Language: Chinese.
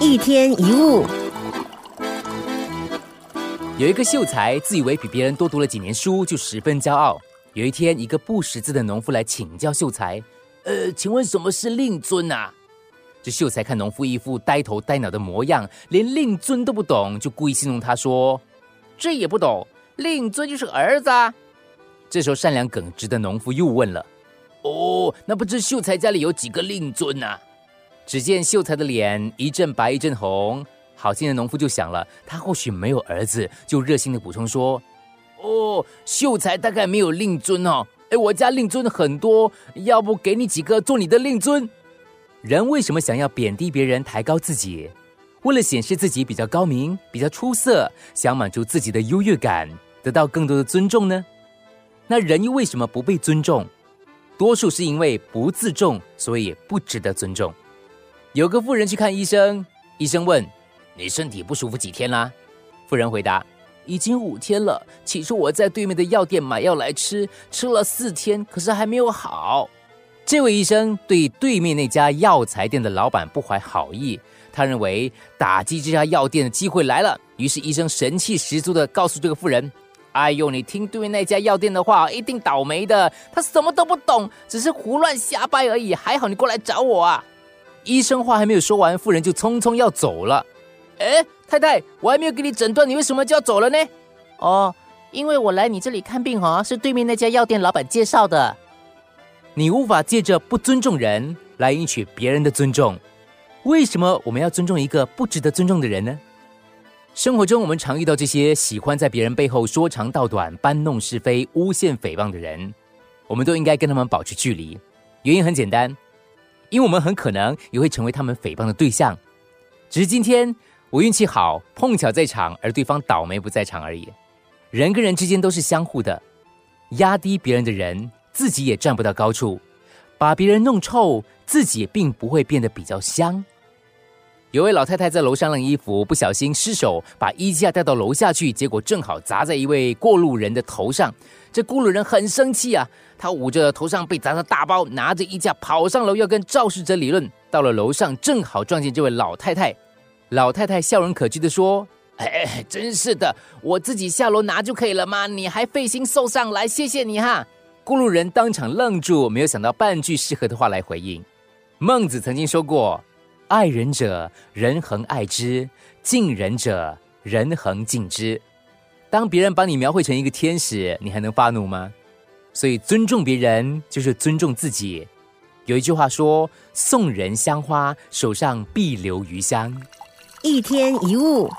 一天一物，有一个秀才自以为比别人多读了几年书，就十分骄傲。有一天，一个不识字的农夫来请教秀才：“呃，请问什么是令尊啊？”这秀才看农夫一副呆头呆脑的模样，连令尊都不懂，就故意戏弄他说：“这也不懂，令尊就是儿子。”啊。”这时候，善良耿直的农夫又问了：“哦，那不知秀才家里有几个令尊啊？”只见秀才的脸一阵白一阵红，好心的农夫就想了，他或许没有儿子，就热心的补充说：“哦，秀才大概没有令尊哦，哎，我家令尊很多，要不给你几个做你的令尊？”人为什么想要贬低别人、抬高自己？为了显示自己比较高明、比较出色，想满足自己的优越感，得到更多的尊重呢？那人又为什么不被尊重？多数是因为不自重，所以不值得尊重。有个妇人去看医生，医生问：“你身体不舒服几天啦？”妇人回答：“已经五天了。起初我在对面的药店买药来吃，吃了四天，可是还没有好。”这位医生对对面那家药材店的老板不怀好意，他认为打击这家药店的机会来了。于是医生神气十足的告诉这个妇人：“哎呦，你听对面那家药店的话，一定倒霉的。他什么都不懂，只是胡乱瞎掰而已。还好你过来找我啊。”医生话还没有说完，妇人就匆匆要走了。哎，太太，我还没有给你诊断，你为什么就要走了呢？哦，因为我来你这里看病哈，是对面那家药店老板介绍的。你无法借着不尊重人来赢取别人的尊重。为什么我们要尊重一个不值得尊重的人呢？生活中我们常遇到这些喜欢在别人背后说长道短、搬弄是非、诬陷诽谤的人，我们都应该跟他们保持距离。原因很简单。因为我们很可能也会成为他们诽谤的对象，只是今天我运气好，碰巧在场，而对方倒霉不在场而已。人跟人之间都是相互的，压低别人的人，自己也站不到高处；把别人弄臭，自己也并不会变得比较香。有位老太太在楼上晾衣服，不小心失手把衣架带到楼下去，结果正好砸在一位过路人的头上。这过路人很生气啊，他捂着头上被砸的大包，拿着衣架跑上楼要跟肇事者理论。到了楼上，正好撞见这位老太太。老太太笑容可掬的说：“哎，真是的，我自己下楼拿就可以了吗？你还费心送上来，谢谢你哈。”过路人当场愣住，没有想到半句适合的话来回应。孟子曾经说过。爱人者，人恒爱之；敬人者，人恒敬之。当别人把你描绘成一个天使，你还能发怒吗？所以，尊重别人就是尊重自己。有一句话说：“送人香花，手上必留余香。”一天一物。